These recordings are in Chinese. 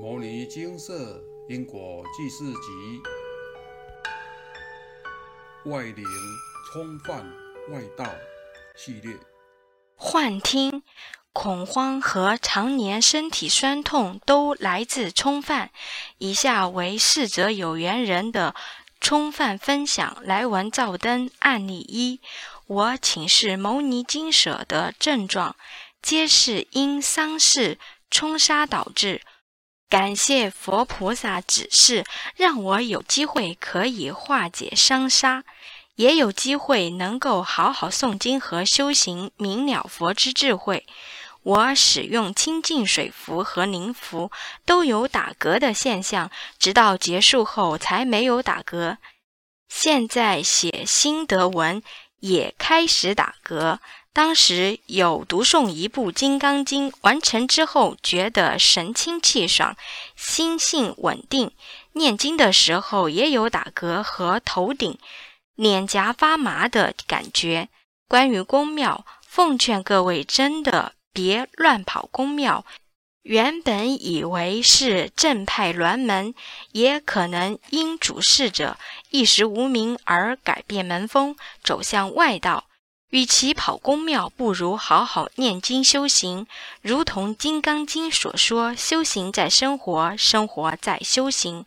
《摩尼金色因果记事集》外灵冲犯外道系列。幻听、恐慌和常年身体酸痛都来自冲犯。以下为逝者有缘人的冲犯分享来文照灯案例一：我请示牟尼金舍的症状，皆是因丧事冲杀导致。感谢佛菩萨指示，让我有机会可以化解伤杀，也有机会能够好好诵经和修行，明了佛之智慧。我使用清净水符和灵符都有打嗝的现象，直到结束后才没有打嗝。现在写心得文也开始打嗝。当时有读诵一部《金刚经》，完成之后觉得神清气爽，心性稳定。念经的时候也有打嗝和头顶、脸颊发麻的感觉。关于宫庙，奉劝各位真的别乱跑宫庙。原本以为是正派鸾门，也可能因主事者一时无名而改变门风，走向外道。与其跑宫庙，不如好好念经修行。如同《金刚经》所说：“修行在生活，生活在修行。”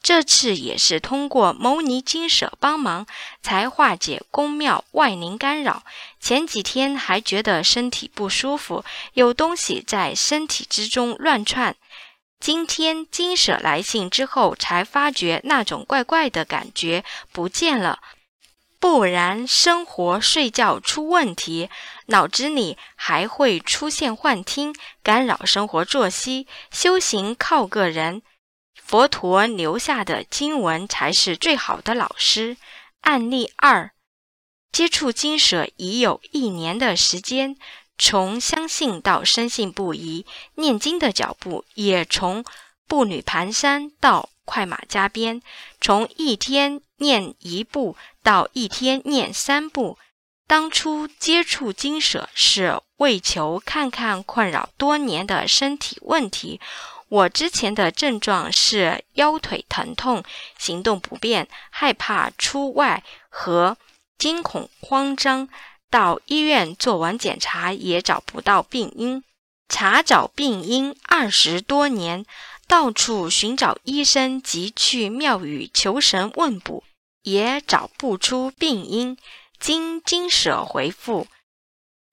这次也是通过牟尼金舍帮忙，才化解宫庙外灵干扰。前几天还觉得身体不舒服，有东西在身体之中乱窜。今天金舍来信之后，才发觉那种怪怪的感觉不见了。不然，生活睡觉出问题，脑子里还会出现幻听，干扰生活作息。修行靠个人，佛陀留下的经文才是最好的老师。案例二：接触经舍已有一年的时间，从相信到深信不疑，念经的脚步也从步履蹒跚到快马加鞭，从一天念一步。到一天念三部。当初接触经舍是为求看看困扰多年的身体问题。我之前的症状是腰腿疼痛、行动不便、害怕出外和惊恐慌张。到医院做完检查也找不到病因，查找病因二十多年，到处寻找医生及去庙宇求神问卜。也找不出病因。经经舍回复：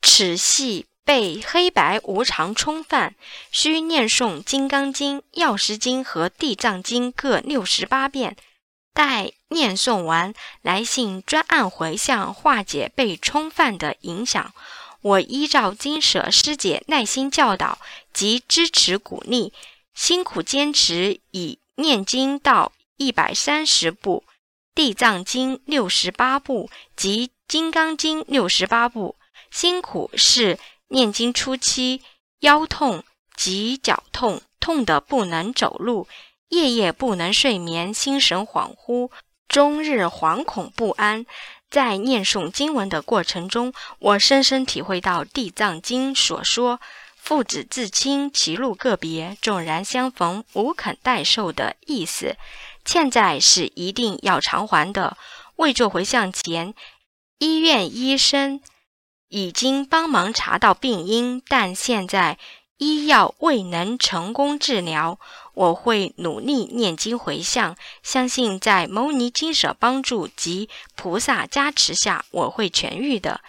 此系被黑白无常冲犯，需念诵《金刚经》《药师经》和《地藏经》各六十八遍。待念诵完，来信专案回向，化解被冲犯的影响。我依照金舍师姐耐心教导及支持鼓励，辛苦坚持，以念经到一百三十部。地藏经六十八部及金刚经六十八部，辛苦是念经初期腰痛及脚痛，痛得不能走路，夜夜不能睡眠，心神恍惚，终日惶恐不安。在念诵经文的过程中，我深深体会到地藏经所说“父子至亲，其路个别，纵然相逢，无肯代受”的意思。欠债是一定要偿还的。未做回向前，医院医生已经帮忙查到病因，但现在医药未能成功治疗。我会努力念经回向，相信在牟尼金舍帮助及菩萨加持下，我会痊愈的。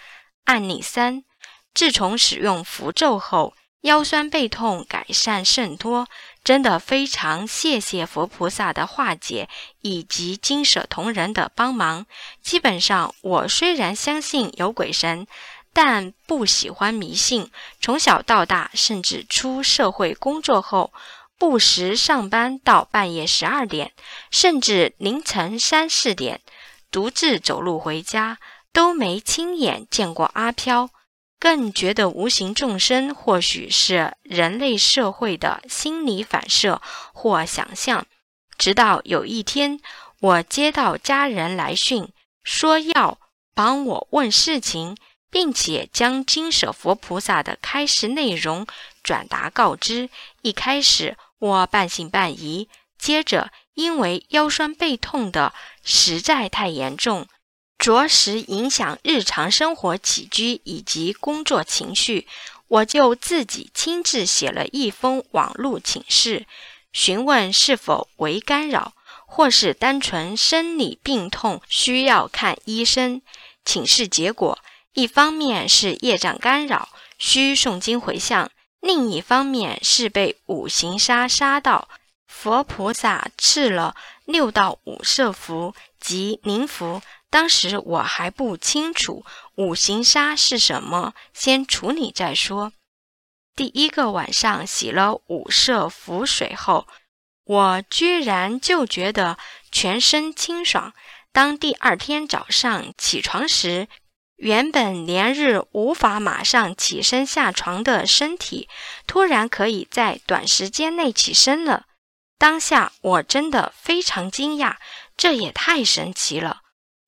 案例三：自从使用符咒后，腰酸背痛改善甚多。真的非常谢谢佛菩萨的化解，以及金舍同仁的帮忙。基本上，我虽然相信有鬼神，但不喜欢迷信。从小到大，甚至出社会工作后，不时上班到半夜十二点，甚至凌晨三四点，独自走路回家，都没亲眼见过阿飘。更觉得无形众生或许是人类社会的心理反射或想象。直到有一天，我接到家人来讯，说要帮我问事情，并且将金舍佛菩萨的开示内容转达告知。一开始我半信半疑。接着，因为腰酸背痛的实在太严重，着实影响日常生活起居以及工作情绪，我就自己亲自写了一封网路请示，询问是否为干扰，或是单纯生理病痛需要看医生。请示结果，一方面是业障干扰，需诵经回向；另一方面是被五行杀杀到。佛菩萨赐了六道五色符及灵符，当时我还不清楚五行沙是什么，先处理再说。第一个晚上洗了五色符水后，我居然就觉得全身清爽。当第二天早上起床时，原本连日无法马上起身下床的身体，突然可以在短时间内起身了。当下我真的非常惊讶，这也太神奇了！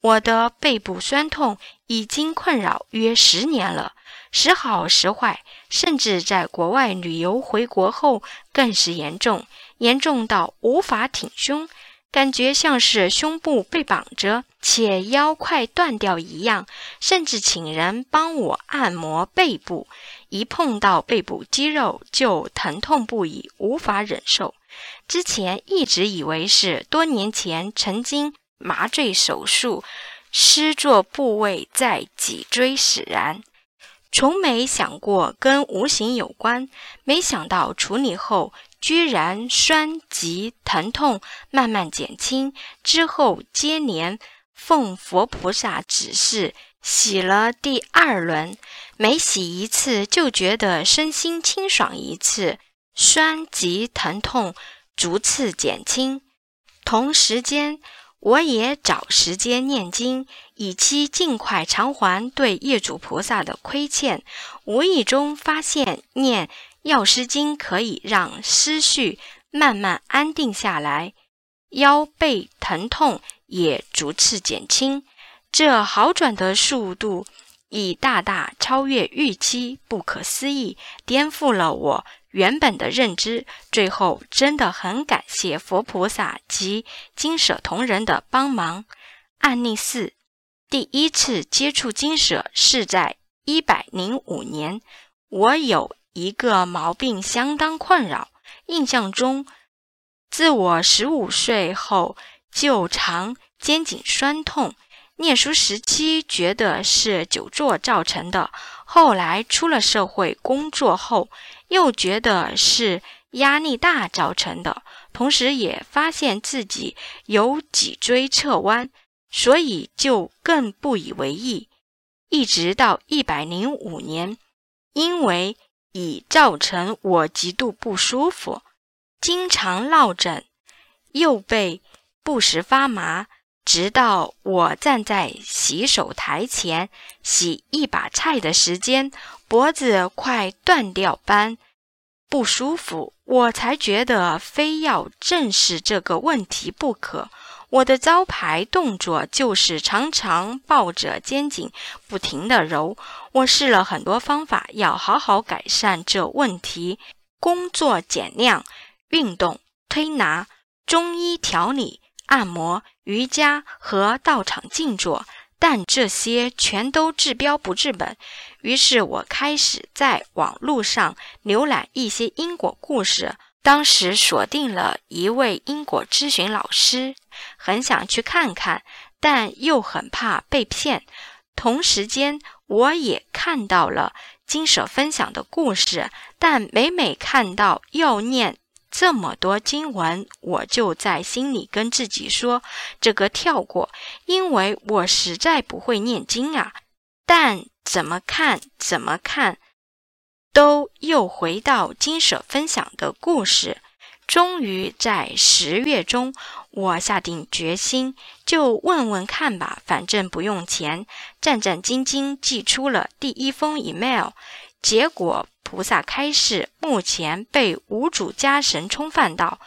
我的背部酸痛已经困扰约十年了，时好时坏，甚至在国外旅游回国后更是严重，严重到无法挺胸，感觉像是胸部被绑着，且腰快断掉一样，甚至请人帮我按摩背部，一碰到背部肌肉就疼痛不已，无法忍受。之前一直以为是多年前曾经麻醉手术施作部位在脊椎使然，从没想过跟无形有关。没想到处理后居然酸及疼痛慢慢减轻，之后接连奉佛菩萨指示洗了第二轮，每洗一次就觉得身心清爽一次，酸及疼痛。逐次减轻，同时间我也找时间念经，以期尽快偿还对业主菩萨的亏欠。无意中发现念药师经可以让思绪慢慢安定下来，腰背疼痛也逐次减轻。这好转的速度已大大超越预期，不可思议，颠覆了我。原本的认知，最后真的很感谢佛菩萨及金舍同仁的帮忙。案例四：第一次接触金舍是在一百零五年，我有一个毛病相当困扰，印象中，自我十五岁后就常肩颈酸痛。念书时期觉得是久坐造成的，后来出了社会工作后。又觉得是压力大造成的，同时也发现自己有脊椎侧弯，所以就更不以为意。一直到一百零五年，因为已造成我极度不舒服，经常落枕，右背不时发麻，直到我站在洗手台前洗一把菜的时间。脖子快断掉般不舒服，我才觉得非要正视这个问题不可。我的招牌动作就是常常抱着肩颈不停地揉。我试了很多方法，要好好改善这问题：工作减量、运动、推拿、中医调理、按摩、瑜伽和道场静坐。但这些全都治标不治本，于是我开始在网络上浏览一些因果故事。当时锁定了一位因果咨询老师，很想去看看，但又很怕被骗。同时间，我也看到了金舍分享的故事，但每每看到要念。这么多经文，我就在心里跟自己说：“这个跳过，因为我实在不会念经啊。”但怎么看怎么看，都又回到金舍分享的故事。终于在十月中，我下定决心，就问问看吧，反正不用钱，战战兢兢寄出了第一封 email，结果。菩萨开示，目前被无主家神冲犯到，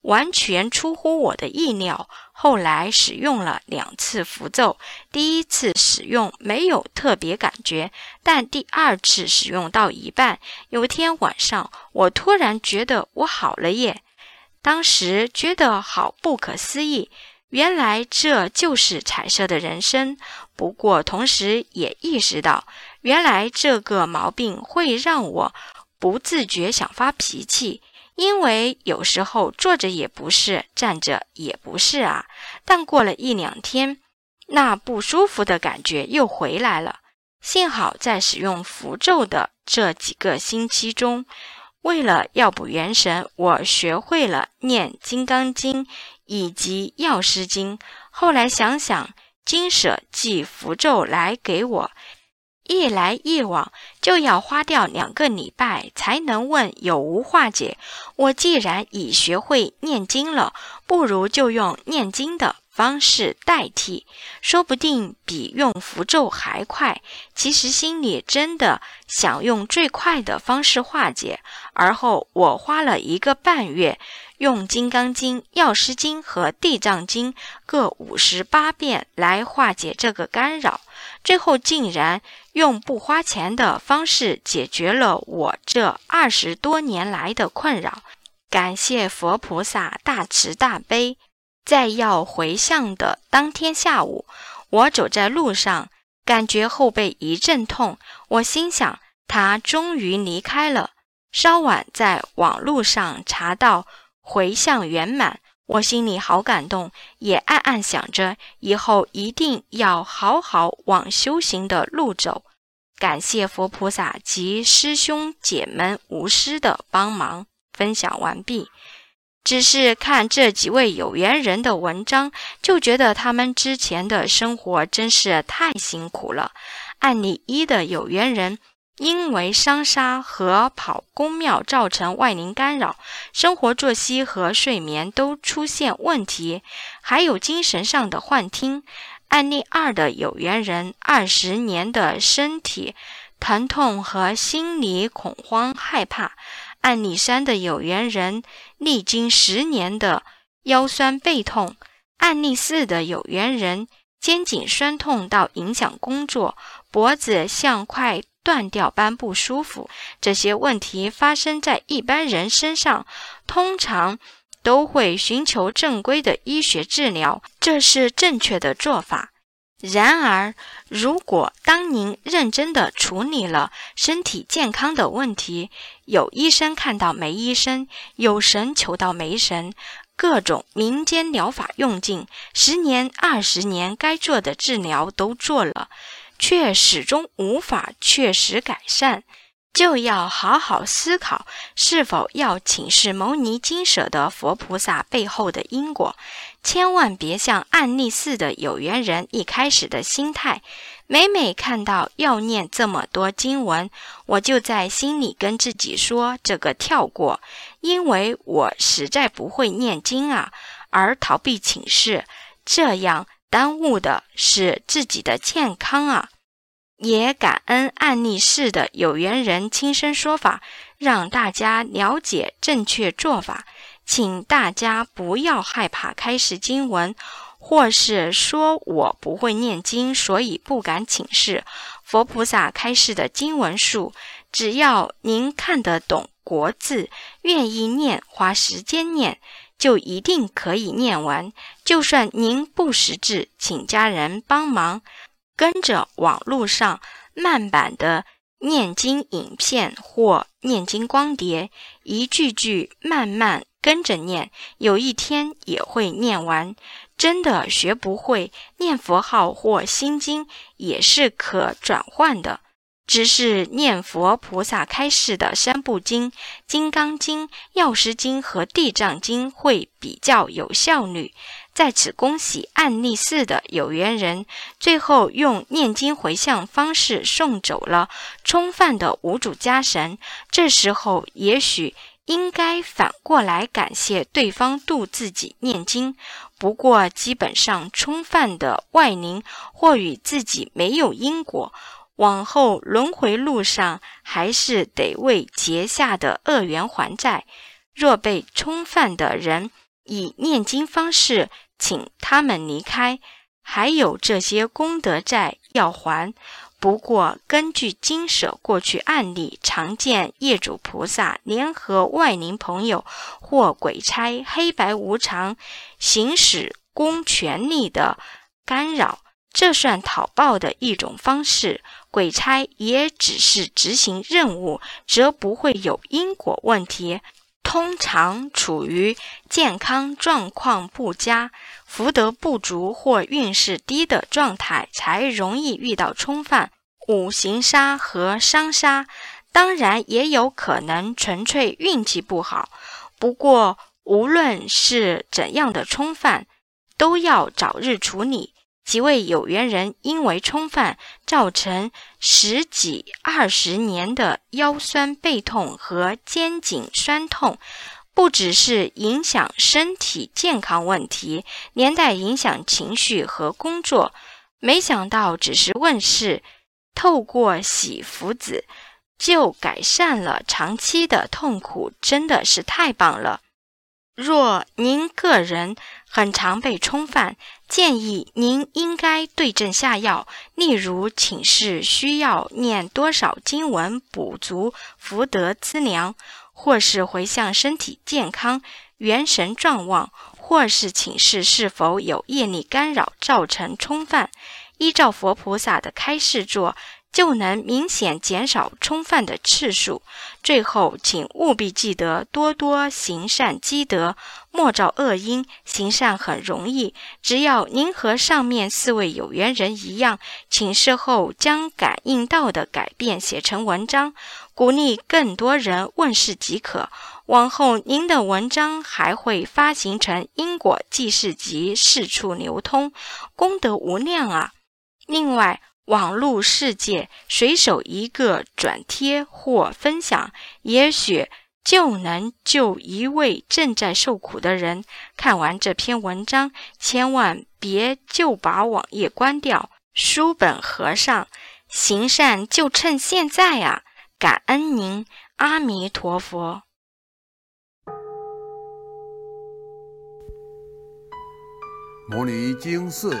完全出乎我的意料。后来使用了两次符咒，第一次使用没有特别感觉，但第二次使用到一半，有天晚上我突然觉得我好了耶！当时觉得好不可思议，原来这就是彩色的人生。不过同时也意识到，原来这个毛病会让我不自觉想发脾气，因为有时候坐着也不是，站着也不是啊。但过了一两天，那不舒服的感觉又回来了。幸好在使用符咒的这几个星期中，为了要补元神，我学会了念《金刚经》以及《药师经》。后来想想，金舍寄符咒来给我，一来一往就要花掉两个礼拜才能问有无化解。我既然已学会念经了，不如就用念经的。方式代替，说不定比用符咒还快。其实心里真的想用最快的方式化解。而后我花了一个半月，用《金刚经》《药师经》和《地藏经》各五十八遍来化解这个干扰。最后竟然用不花钱的方式解决了我这二十多年来的困扰。感谢佛菩萨大慈大悲。在要回向的当天下午，我走在路上，感觉后背一阵痛。我心想，他终于离开了。稍晚在网路上查到回向圆满，我心里好感动，也暗暗想着以后一定要好好往修行的路走。感谢佛菩萨及师兄姐们无私的帮忙。分享完毕。只是看这几位有缘人的文章，就觉得他们之前的生活真是太辛苦了。案例一的有缘人，因为伤杀和跑公庙造成外灵干扰，生活作息和睡眠都出现问题，还有精神上的幻听。案例二的有缘人，二十年的身体疼痛和心理恐慌害怕。案例三的有缘人历经十年的腰酸背痛，案例四的有缘人肩颈酸痛到影响工作，脖子像块断掉般不舒服。这些问题发生在一般人身上，通常都会寻求正规的医学治疗，这是正确的做法。然而，如果当您认真地处理了身体健康的问题，有医生看到没医生，有神求到没神，各种民间疗法用尽，十年、二十年该做的治疗都做了，却始终无法确实改善。就要好好思考，是否要请示牟尼金舍的佛菩萨背后的因果，千万别像案例似的有缘人一开始的心态。每每看到要念这么多经文，我就在心里跟自己说：“这个跳过，因为我实在不会念经啊。”而逃避请示，这样耽误的是自己的健康啊。也感恩案例式的有缘人亲身说法，让大家了解正确做法。请大家不要害怕开示经文，或是说我不会念经，所以不敢请示。佛菩萨开示的经文数，只要您看得懂国字，愿意念，花时间念，就一定可以念完。就算您不识字，请家人帮忙。跟着网络上慢版的念经影片或念经光碟，一句句慢慢跟着念，有一天也会念完。真的学不会念佛号或心经，也是可转换的。只是念佛菩萨开示的三部经《金刚经》《药师经》和《地藏经》会比较有效率。在此恭喜案例四的有缘人，最后用念经回向方式送走了冲犯的无主家神。这时候也许应该反过来感谢对方度自己念经。不过基本上冲犯的外灵或与自己没有因果，往后轮回路上还是得为结下的恶缘还债。若被冲犯的人，以念经方式请他们离开，还有这些功德债要还，不过，根据经舍过去案例，常见业主菩萨联合外灵朋友或鬼差黑白无常行使公权力的干扰，这算讨报的一种方式。鬼差也只是执行任务，则不会有因果问题。通常处于健康状况不佳、福德不足或运势低的状态，才容易遇到冲犯。五行杀和伤杀，当然也有可能纯粹运气不好。不过，无论是怎样的冲犯，都要早日处理。几位有缘人因为冲犯造成十几二十年的腰酸背痛和肩颈酸痛，不只是影响身体健康问题，连带影响情绪和工作。没想到只是问世，透过洗福子就改善了长期的痛苦，真的是太棒了。若您个人很常被冲犯，建议您应该对症下药，例如请示需要念多少经文补足福德资粮，或是回向身体健康、元神壮旺，或是请示是否有业力干扰造成冲犯，依照佛菩萨的开示做。就能明显减少冲犯的次数。最后，请务必记得多多行善积德，莫造恶因。行善很容易，只要您和上面四位有缘人一样，请事后将感应到的改变写成文章，鼓励更多人问世即可。往后，您的文章还会发行成因果记事集，四处流通，功德无量啊！另外，网络世界随手一个转贴或分享，也许就能救一位正在受苦的人。看完这篇文章，千万别就把网页关掉，书本合上，行善就趁现在啊！感恩您，阿弥陀佛。摩尼经寺。